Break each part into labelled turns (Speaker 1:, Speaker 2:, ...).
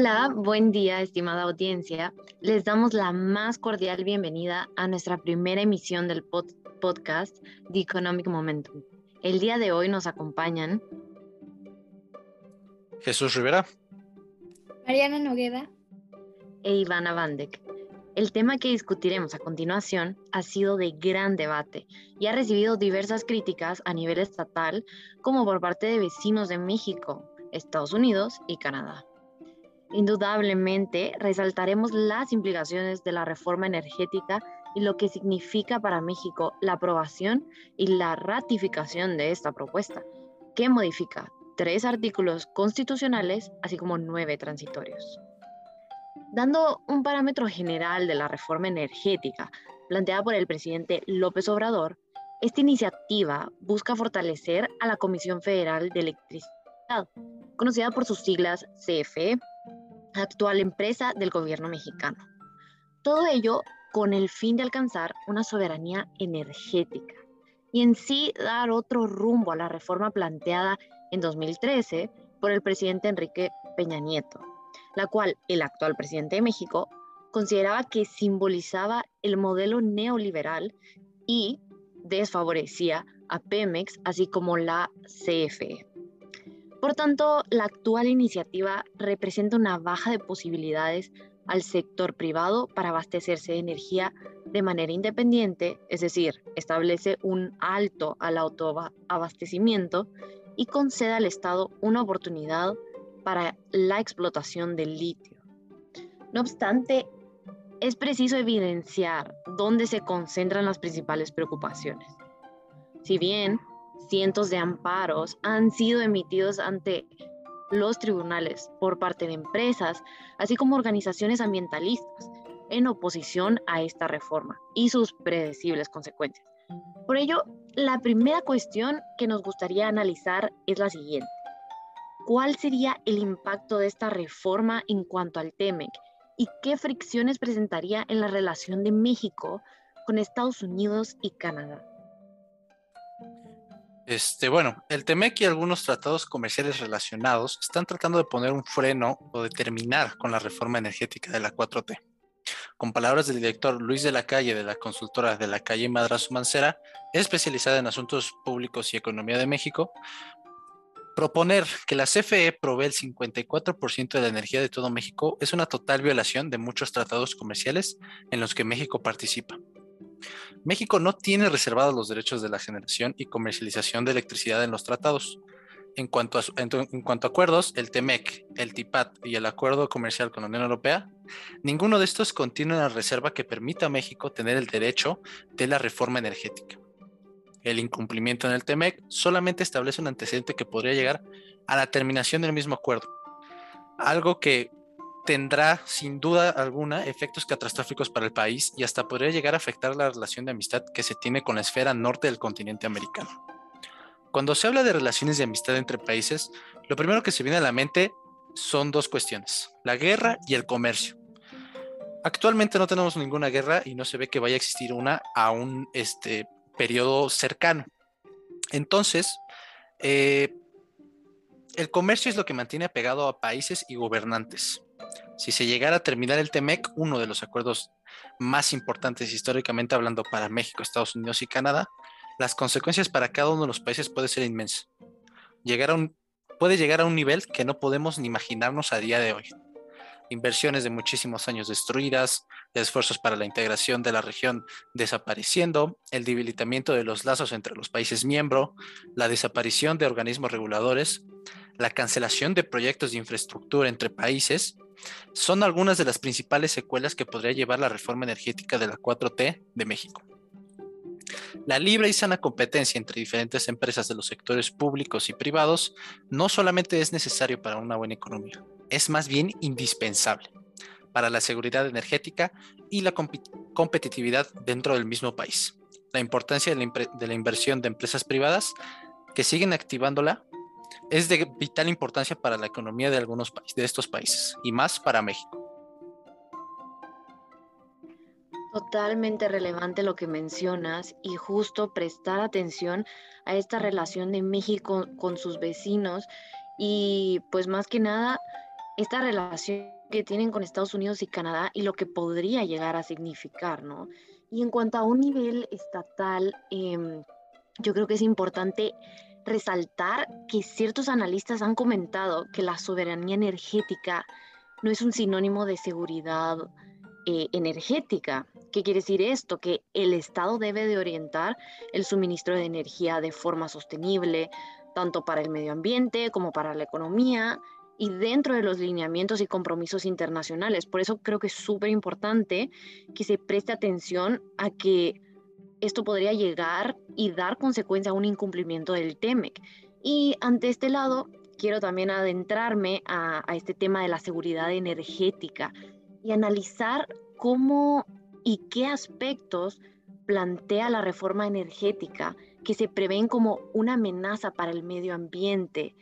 Speaker 1: Hola, buen día, estimada audiencia. Les damos la más cordial bienvenida a nuestra primera emisión del podcast The Economic Momentum. El día de hoy nos acompañan
Speaker 2: Jesús Rivera,
Speaker 3: Mariana Nogueda
Speaker 1: e Ivana Vandek. El tema que discutiremos a continuación ha sido de gran debate y ha recibido diversas críticas a nivel estatal como por parte de vecinos de México, Estados Unidos y Canadá. Indudablemente resaltaremos las implicaciones de la reforma energética y lo que significa para México la aprobación y la ratificación de esta propuesta, que modifica tres artículos constitucionales, así como nueve transitorios. Dando un parámetro general de la reforma energética planteada por el presidente López Obrador, esta iniciativa busca fortalecer a la Comisión Federal de Electricidad, conocida por sus siglas CFE, actual empresa del gobierno mexicano. Todo ello con el fin de alcanzar una soberanía energética y en sí dar otro rumbo a la reforma planteada en 2013 por el presidente Enrique Peña Nieto, la cual el actual presidente de México consideraba que simbolizaba el modelo neoliberal y desfavorecía a Pemex, así como la CFE. Por tanto, la actual iniciativa representa una baja de posibilidades al sector privado para abastecerse de energía de manera independiente, es decir, establece un alto al autoabastecimiento y concede al Estado una oportunidad para la explotación del litio. No obstante, es preciso evidenciar dónde se concentran las principales preocupaciones. Si bien cientos de amparos han sido emitidos ante los tribunales por parte de empresas, así como organizaciones ambientalistas, en oposición a esta reforma y sus predecibles consecuencias. Por ello, la primera cuestión que nos gustaría analizar es la siguiente. ¿Cuál sería el impacto de esta reforma en cuanto al TEMEC y qué fricciones presentaría en la relación de México con Estados Unidos y Canadá?
Speaker 2: Este, bueno, el TEMEC y algunos tratados comerciales relacionados están tratando de poner un freno o de terminar con la reforma energética de la 4T. Con palabras del director Luis de la Calle de la consultora de la calle Madrazo Mancera, especializada en asuntos públicos y economía de México, proponer que la CFE provee el 54% de la energía de todo México es una total violación de muchos tratados comerciales en los que México participa. México no tiene reservados los derechos de la generación y comercialización de electricidad en los tratados. En cuanto, a, en, cuanto acuerdos, el TEMEC, el TIPAT y el Acuerdo Comercial con la Unión Europea, ninguno de estos contiene una reserva que permita a México tener el derecho de la reforma energética. El incumplimiento en el TEMEC solamente establece un antecedente que podría llegar a la terminación del mismo acuerdo, algo que tendrá sin duda alguna efectos catastróficos para el país y hasta podría llegar a afectar la relación de amistad que se tiene con la esfera norte del continente americano. Cuando se habla de relaciones de amistad entre países, lo primero que se viene a la mente son dos cuestiones, la guerra y el comercio. Actualmente no tenemos ninguna guerra y no se ve que vaya a existir una a un este, periodo cercano. Entonces, eh, el comercio es lo que mantiene apegado a países y gobernantes. Si se llegara a terminar el TEMEC, uno de los acuerdos más importantes históricamente hablando para México, Estados Unidos y Canadá, las consecuencias para cada uno de los países puede ser inmensa. Llegar puede llegar a un nivel que no podemos ni imaginarnos a día de hoy. Inversiones de muchísimos años destruidas, esfuerzos para la integración de la región desapareciendo, el debilitamiento de los lazos entre los países miembros, la desaparición de organismos reguladores, la cancelación de proyectos de infraestructura entre países, son algunas de las principales secuelas que podría llevar la reforma energética de la 4T de México. La libre y sana competencia entre diferentes empresas de los sectores públicos y privados no solamente es necesario para una buena economía, es más bien indispensable para la seguridad energética y la competitividad dentro del mismo país. La importancia de la, inversión de empresas privadas que siguen activándola es de vital importancia para la economía de algunos países, de estos países, y más para México.
Speaker 1: Totalmente relevante lo que mencionas y justo prestar atención a esta relación de México con sus vecinos y pues más que nada esta relación que tienen con Estados Unidos y Canadá y lo que podría llegar a significar, ¿no? Y en cuanto a un nivel estatal, em, yo creo que es importante resaltar que ciertos analistas han comentado que la soberanía energética no es un sinónimo de seguridad eh, energética. ¿Qué quiere decir esto? Que el Estado debe de orientar el suministro de energía de forma sostenible, tanto para el medio ambiente como para la economía y dentro de los lineamientos y compromisos internacionales. Por eso creo que es súper importante que se preste atención a que esto podría llegar y dar consecuencia a un incumplimiento del TEMEC. Y ante este lado, quiero también adentrarme a, este tema de la seguridad energética y analizar cómo y qué aspectos plantea la reforma energética que se prevén como una amenaza para el medio ambiente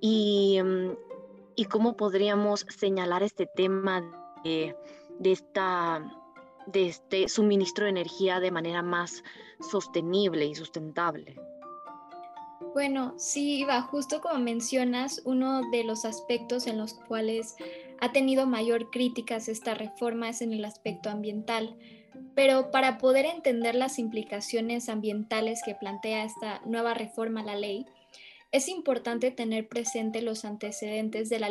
Speaker 1: y, mm, cómo podríamos señalar este tema de, esta, de este suministro de energía de manera más sostenible y sustentable.
Speaker 3: Bueno, sí, Iba, justo como mencionas, uno de los aspectos en los cuales ha tenido mayor críticas esta reforma es en el aspecto ambiental. Pero para poder entender las implicaciones ambientales que plantea esta nueva reforma a la ley, es importante tener presente los antecedentes de la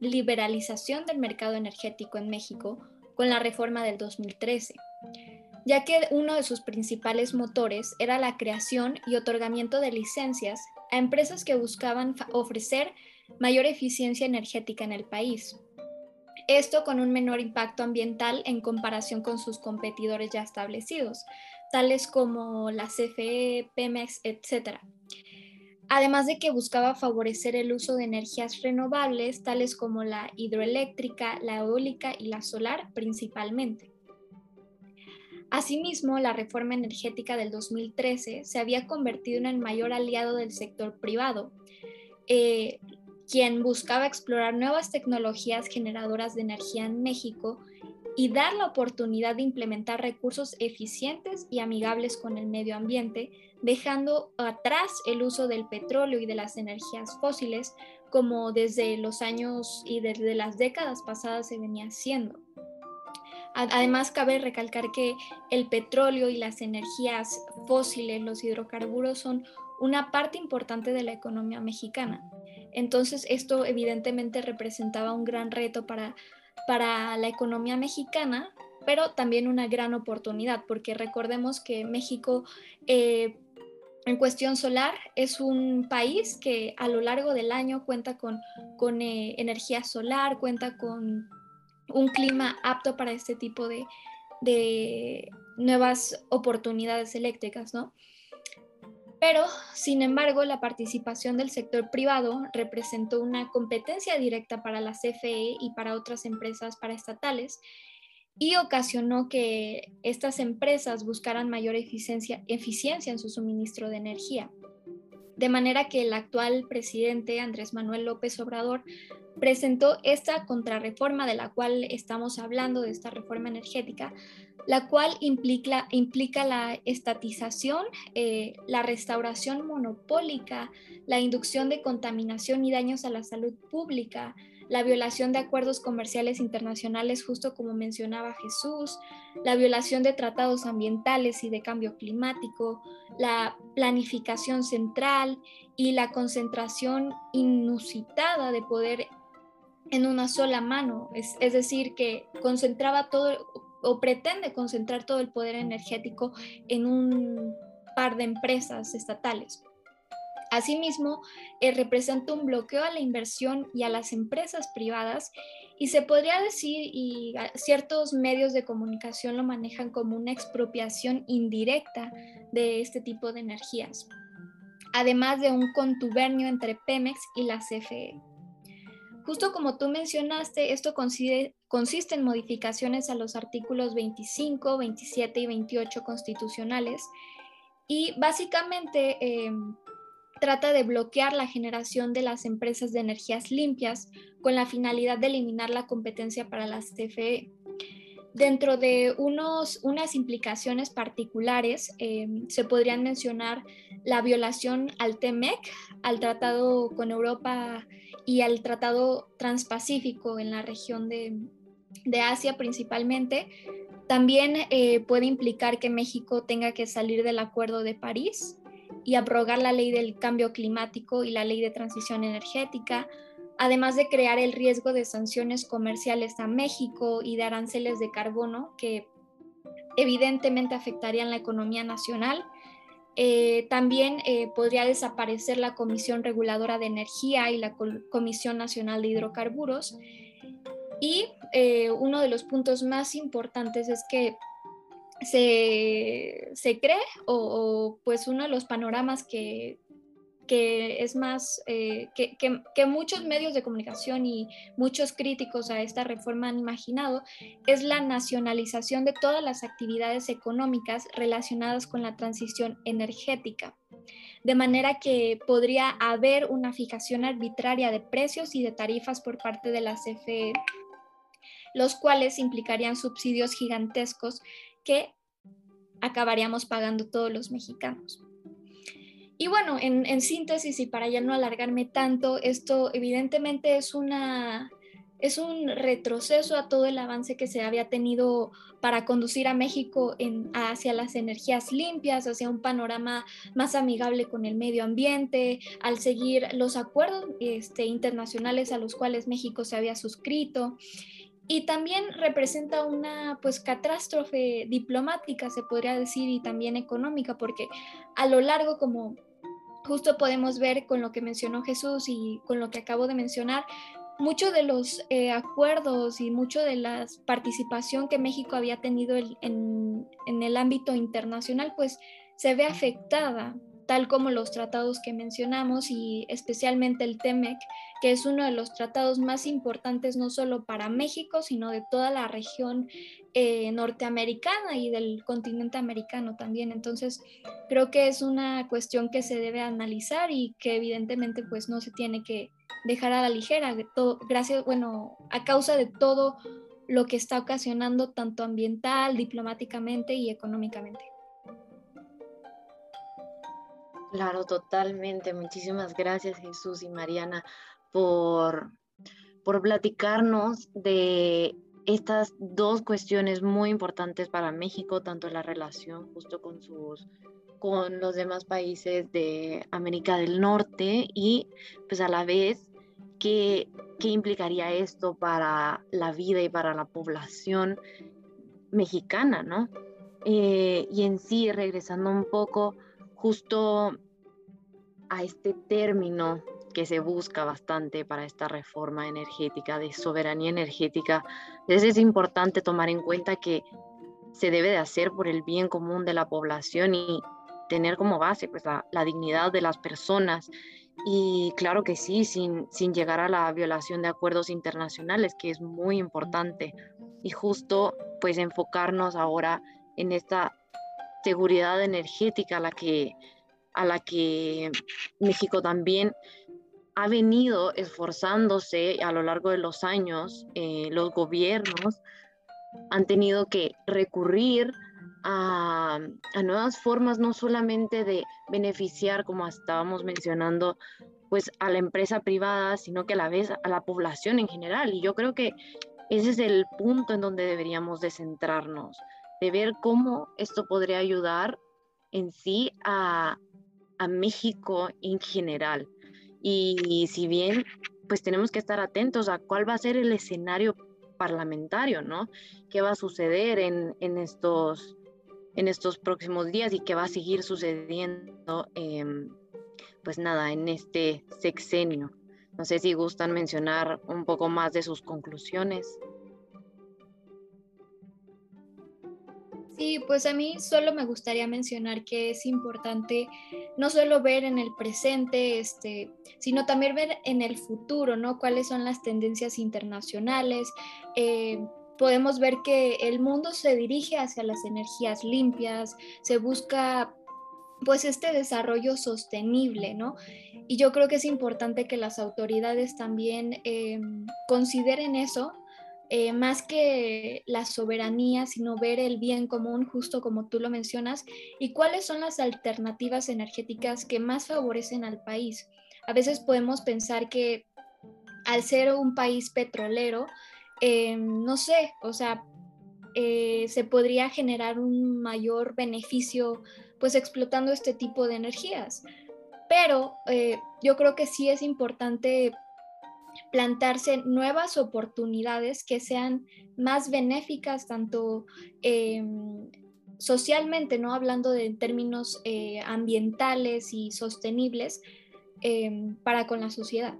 Speaker 3: liberalización del mercado energético en México con la reforma del 2013 ya que uno de sus principales motores era la creación y otorgamiento de licencias a empresas que buscaban ofrecer mayor eficiencia energética en el país. Esto con un menor impacto ambiental en comparación con sus competidores ya establecidos, tales como la CFE, Pemex, etc. Además de que buscaba favorecer el uso de energías renovables, tales como la hidroeléctrica, la eólica y la solar principalmente. Asimismo, la reforma energética del 2013 se había convertido en el mayor aliado del sector privado, eh, quien buscaba explorar nuevas tecnologías generadoras de energía en México y dar la oportunidad de implementar recursos eficientes y amigables con el medio ambiente, dejando atrás el uso del petróleo y de las energías fósiles como desde los años y desde las décadas pasadas se venía haciendo. Además, cabe recalcar que el petróleo y las energías fósiles, los hidrocarburos, son una parte importante de la economía mexicana. Entonces, esto evidentemente representaba un gran reto para, para la economía mexicana, pero también una gran oportunidad, porque recordemos que México, eh, en cuestión solar, es un país que a lo largo del año cuenta con, con eh, energía solar, cuenta con un clima apto para este tipo de, nuevas oportunidades eléctricas, ¿no? Pero, sin embargo, la participación del sector privado representó una competencia directa para la CFE y para otras empresas paraestatales y ocasionó que estas empresas buscaran mayor eficiencia, eficiencia en su suministro de energía. De manera que el actual presidente Andrés Manuel López Obrador presentó esta contrarreforma de la cual estamos hablando, de esta reforma energética, la cual implica, implica la estatización, eh, la restauración monopólica, la inducción de contaminación y daños a la salud pública, la violación de acuerdos comerciales internacionales, justo como mencionaba Jesús, la violación de tratados ambientales y de cambio climático, la planificación central y la concentración inusitada de poder en una sola mano, es, es decir, que concentraba todo o pretende concentrar todo el poder energético en un par de empresas estatales. Asimismo, eh, representa un bloqueo a la inversión y a las empresas privadas y se podría decir, y ciertos medios de comunicación lo manejan como una expropiación indirecta de este tipo de energías, además de un contubernio entre Pemex y la CFE. Justo como tú mencionaste, esto consiste, en modificaciones a los artículos 25, 27 y 28 constitucionales y básicamente em, trata de bloquear la generación de las empresas de energías limpias con la finalidad de eliminar la competencia para las CFE, Dentro de unos, unas implicaciones particulares em, se podrían mencionar la violación al TEMEC, al Tratado con Europa y al Tratado Transpacífico en la región de, de Asia principalmente. También eh, puede implicar que México tenga que salir del Acuerdo de París y abrogar la ley del cambio climático y la ley de transición energética, además de crear el riesgo de sanciones comerciales a México y de aranceles de carbono que evidentemente afectarían la economía nacional. Eh, también eh, podría desaparecer la Comisión Reguladora de Energía y la Comisión Nacional de Hidrocarburos. Y eh, uno de los puntos más importantes es que se, cree, o, pues uno de los panoramas que, que es más, eh, que, muchos medios de comunicación y muchos críticos a esta reforma han imaginado, es la nacionalización de todas las actividades económicas relacionadas con la transición energética. De manera que podría haber una fijación arbitraria de precios y de tarifas por parte de la CFE, los cuales implicarían subsidios gigantescos que acabaríamos pagando todos los mexicanos. Y bueno, en, síntesis y para ya no alargarme tanto, esto evidentemente es una es un retroceso a todo el avance que se había tenido para conducir a México hacia las energías limpias, hacia un panorama más amigable con el medio ambiente, al seguir los acuerdos este, internacionales a los cuales México se había suscrito. Y también representa una pues catástrofe diplomática se podría decir y también económica porque a lo largo como justo podemos ver con lo que mencionó Jesús y con lo que acabo de mencionar muchos de los eh, acuerdos y mucho de la participación que México había tenido en, en el ámbito internacional pues se ve afectada tal como los tratados que mencionamos y especialmente el TEMEC, que es uno de los tratados más importantes no solo para México, sino de toda la región eh, norteamericana y del continente americano también. Entonces, creo que es una cuestión que se debe analizar y que evidentemente pues no se tiene que dejar a la ligera, todo, gracias, bueno, a causa de todo lo que está ocasionando tanto ambiental, diplomáticamente y económicamente.
Speaker 1: Claro, totalmente. Muchísimas gracias Jesús y Mariana por, por platicarnos de estas dos cuestiones muy importantes para México, tanto la relación justo con sus con los demás países de América del Norte y pues a la vez qué, qué implicaría esto para la vida y para la población mexicana, ¿no? Eh, y en sí, regresando un poco justo a este término que se busca bastante para esta reforma energética, de soberanía energética, es importante tomar en cuenta que se debe de hacer por el bien común de la población y tener como base pues, la, dignidad de las personas. Y claro que sí, sin, sin llegar a la violación de acuerdos internacionales, que es muy importante. Y justo pues enfocarnos ahora en esta seguridad energética a la que, a la que México también ha venido esforzándose a lo largo de los años. Eh, los gobiernos han tenido que recurrir a, a, nuevas formas, no solamente de beneficiar, como estábamos mencionando, pues a la empresa privada, sino que a la vez a la población en general. Y yo creo que ese es el punto en donde deberíamos de centrarnos de ver cómo esto podría ayudar en sí a, México en general. Y, si bien, pues tenemos que estar atentos a cuál va a ser el escenario parlamentario, ¿no? ¿Qué va a suceder en, estos, en estos próximos días y qué va a seguir sucediendo, pues nada, en este sexenio? No sé si gustan mencionar un poco más de sus conclusiones.
Speaker 3: Sí, pues a mí solo me gustaría mencionar que es importante no solo ver en el presente, este, sino también ver en el futuro, ¿no? Cuáles son las tendencias internacionales. Eh, podemos ver que el mundo se dirige hacia las energías limpias, se busca pues este desarrollo sostenible, ¿no? Y yo creo que es importante que las autoridades también em, consideren eso eh, más que la soberanía, sino ver el bien común, justo como tú lo mencionas, y cuáles son las alternativas energéticas que más favorecen al país. A veces podemos pensar que al ser un país petrolero, eh, no sé, o sea, eh, se podría generar un mayor beneficio pues explotando este tipo de energías. Pero yo creo que sí es importante plantarse nuevas oportunidades que sean más benéficas tanto em, socialmente, ¿no? Hablando de términos eh, ambientales y sostenibles em, para con la sociedad.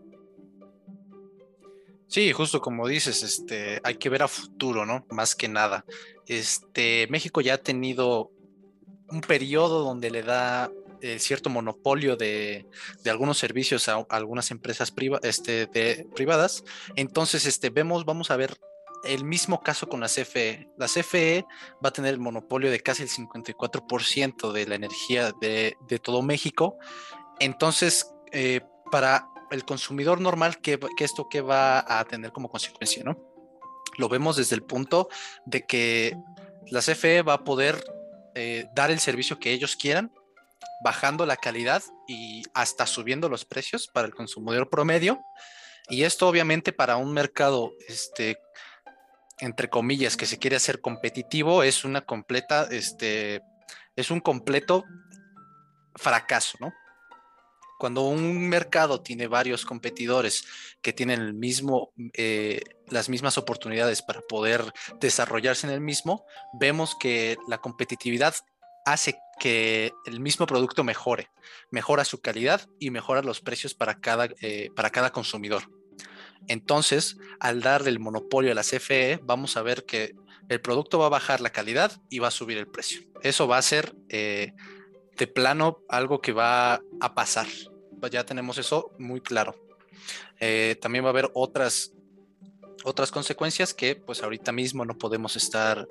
Speaker 2: Sí, justo como dices, este, hay que ver a futuro, ¿no? Más que nada. Este, México ya ha tenido un periodo donde le da eh, cierto monopolio de, algunos servicios a, algunas empresas este, privadas. Entonces, este, vemos, vamos a ver el mismo caso con la CFE. La CFE va a tener el monopolio de casi el 54% de la energía de, todo México. Entonces, eh, para el consumidor normal, ¿qué, esto qué va a tener como consecuencia? ¿no? Lo vemos desde el punto de que la CFE va a poder eh, dar el servicio que ellos quieran bajando la calidad y hasta subiendo los precios para el consumidor promedio. Y esto obviamente para un mercado, este, entre comillas, que se quiere hacer competitivo, es una completa, este, es un completo fracaso, ¿no? Cuando un mercado tiene varios competidores que tienen el mismo, eh, las mismas oportunidades para poder desarrollarse en el mismo, vemos que la competitividad hace que el mismo producto mejore, mejora su calidad y mejora los precios para cada, eh, para cada consumidor. Entonces, al darle el monopolio a la CFE, vamos a ver que el producto va a bajar la calidad y va a subir el precio. Eso va a ser eh, de plano algo que va a pasar. Ya tenemos eso muy claro. Eh, también va a haber otras, otras consecuencias que pues ahorita mismo no podemos estar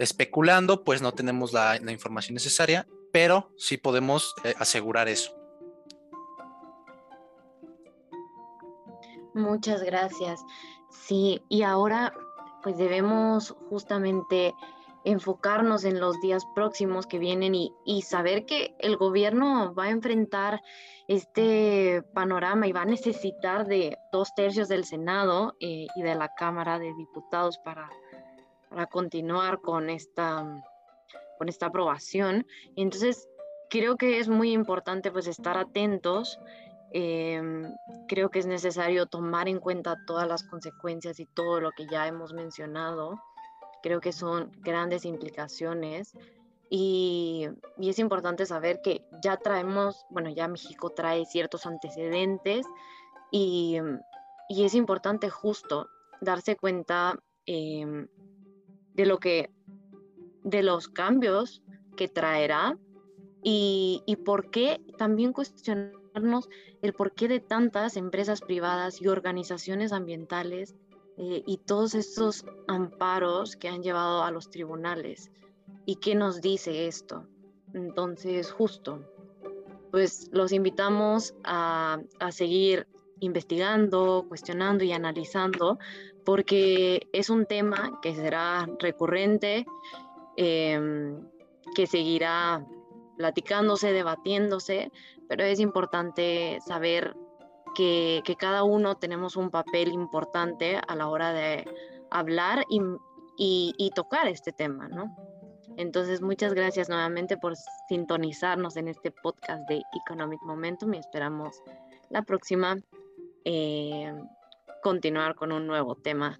Speaker 2: especulando, pues no tenemos la, información necesaria, pero sí podemos eh, asegurar eso.
Speaker 1: Muchas gracias. Sí, y ahora pues debemos justamente enfocarnos en los días próximos que vienen y, saber que el gobierno va a enfrentar este panorama y va a necesitar de dos tercios del Senado eh, y de la Cámara de Diputados para para continuar con esta, con esta aprobación. entonces creo que es muy importante pues estar atentos. Em, creo que es necesario tomar en cuenta todas las consecuencias y todo lo que ya hemos mencionado. Creo que son grandes implicaciones y, y, es importante saber que ya traemos, bueno, ya México trae ciertos antecedentes y, y es importante justo darse cuenta eh, de lo que, de los cambios que traerá y, por qué también cuestionarnos el porqué de tantas empresas privadas y organizaciones ambientales eh, y todos estos amparos que han llevado a los tribunales. ¿Y qué nos dice esto? Entonces, justo, pues los invitamos a, a seguir investigando, cuestionando y analizando porque es un tema que será recurrente, em, que seguirá platicándose, debatiéndose, pero es importante saber que, cada uno tenemos un papel importante a la hora de hablar y, y tocar este tema, ¿no? Entonces, muchas gracias nuevamente por sintonizarnos en este podcast de Economic Momentum y esperamos la próxima eh, continuar con un nuevo tema